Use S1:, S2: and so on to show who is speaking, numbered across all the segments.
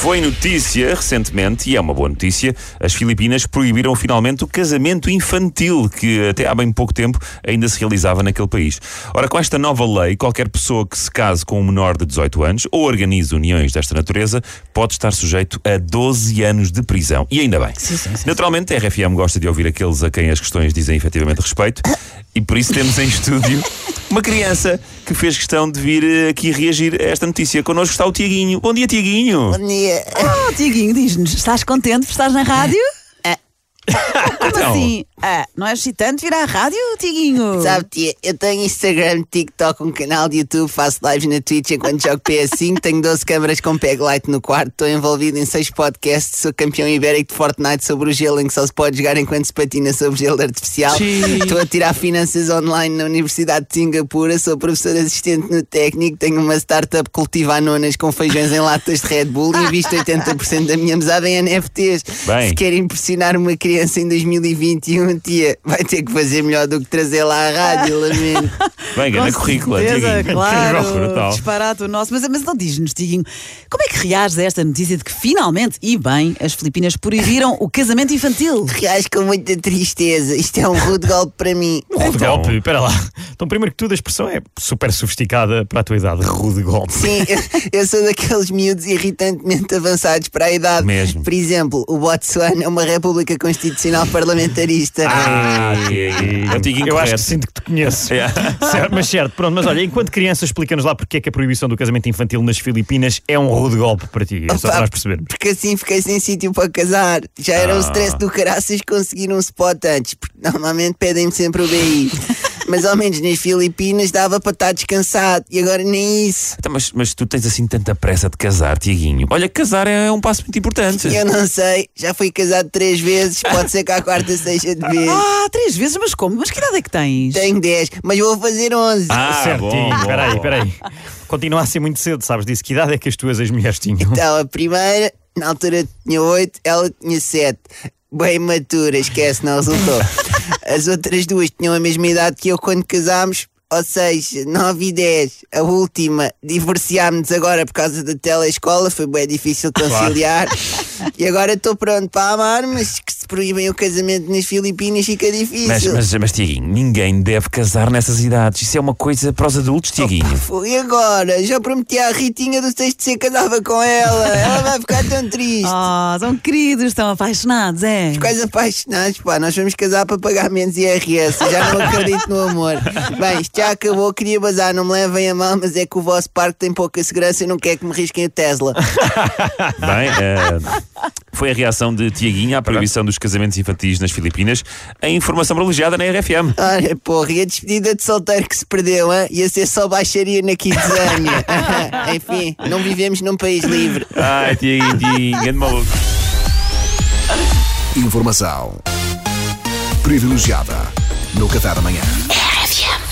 S1: Foi notícia recentemente, e é uma boa notícia, as Filipinas proibiram finalmente o casamento infantil, que até há bem pouco tempo ainda se realizava naquele país. Ora, com esta nova lei, qualquer pessoa que se case com um menor de 18 anos ou organize uniões desta natureza pode estar sujeito a 12 anos de prisão. E ainda bem.
S2: Sim, sim, sim.
S1: Naturalmente, a RFM gosta de ouvir aqueles a quem as questões dizem efetivamente respeito, e por isso temos em estúdio uma criança que fez questão de vir aqui reagir a esta notícia. Connosco está o Tiaguinho. Bom dia, Tiaguinho.
S3: Bom dia.
S2: Oh, Tiaguinho, diz-nos, estás contente por estar na rádio? Como
S1: Então.
S2: assim? Ah, não é excitante vir à rádio, Tiaguinho?
S3: Sabe, tia, eu tenho Instagram, TikTok, um canal de YouTube, faço lives na Twitch enquanto jogo PS5, tenho 12 câmaras com peg light no quarto, estou envolvido em 6 podcasts, sou campeão ibérico de Fortnite sobre o gelo, em que só se pode jogar enquanto se patina sobre gelo artificial. Estou a tirar finanças online na Universidade de Singapura, sou professor assistente no técnico, tenho uma startup cultiva nonas com feijões em latas de Red Bull e invisto 80% da minha mesada em NFTs.
S1: Bem.
S3: Se quer impressionar uma criança em 2021, tia, vai ter que fazer melhor do que trazer lá à rádio, lamento.
S1: Bem, grande
S2: Com
S1: currículo,
S2: certeza,
S1: Tiaguinho.
S2: claro, disparate o nosso. Mas, mas então diz-nos, Tiaguinho, como é que reages a esta notícia de que finalmente, e bem, as Filipinas proibiram o casamento infantil?
S3: Reage com muita tristeza. Isto é um rude golpe para mim.
S4: Rude
S1: Então-
S4: golpe, espera lá. Então, primeiro que tudo, a expressão é super sofisticada para a tua idade. Rude golpe.
S3: Sim, eu, eu sou daqueles miúdos irritantemente avançados para a idade.
S1: Mesmo.
S3: Por exemplo, o Botsuana é uma república constitucional parlamentarista.
S1: Ah, Tiaguinho. É o Tiaguinho
S4: Eu acho que sinto que te conheço.
S1: É.
S4: Certo, mas certo, pronto, mas olha, enquanto criança, explica-nos lá porque é que a proibição do casamento infantil nas Filipinas é um rude golpe para ti. É só para nós percebermos.
S3: Porque assim fiquei sem sítio para casar. Já era
S1: Ah.
S3: um stress do caraças conseguir um spot antes, porque normalmente pedem-me sempre o BI. Mas ao menos nas Filipinas dava para estar descansado e agora nem isso.
S1: Então, mas, mas tu tens assim tanta pressa de casar, Tiaguinho. Olha, casar é um passo muito importante.
S3: Eu não sei, já fui casado três vezes, pode ser que a quarta seja de vez.
S2: Ah, três vezes, mas como? Mas que idade é que tens?
S3: Tenho 10, mas vou fazer 11.
S1: Ah,
S4: Certinho,
S1: bom, bom,
S4: espera aí,
S1: bom.
S4: espera aí. Continua a ser muito cedo, sabes disso? Que idade é que as tuas ex-mulheres tinham?
S3: Então, a primeira, na altura tinha 8, ela tinha 7. Bem matura, esquece, não resultou. As outras duas tinham a mesma idade que eu quando casámos, ou seja, 9 e 10. A última, divorciámos-nos agora por causa da telescola, foi bem difícil conciliar. E agora estou pronto para amar, mas que se proíbem o casamento nas Filipinas fica difícil.
S1: Mas, mas, mas, Tiaguinho, ninguém deve casar nessas idades. Isso é uma coisa para os adultos, Tiaguinho.
S3: Foi agora, já prometi à Ritinha do sexto C que casava com ela. Ela vai ficar tão triste.
S2: Ah, são queridos, estão apaixonados, é?
S3: Quase apaixonados, pá, nós vamos casar para pagar menos IRS, já não acredito no amor. Bem, isto já acabou, queria bazar, não me levem a mal, mas é que o vosso parque tem pouca segurança e não quer que me risquem o Tesla.
S1: Bem, eh, foi a reação de Tiaguinho à proibição dos casamentos infantis nas Filipinas. A informação privilegiada na RFM.
S3: Olha, porra, e a despedida de solteiro que se perdeu, hein? ia ser só baixaria na Kidzânia. Enfim, não vivemos num país livre.
S1: Ai, Tiaguinho, Tiaguinho, grande maluco.
S5: Informação privilegiada no Café da manhã.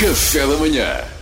S5: Café da manhã.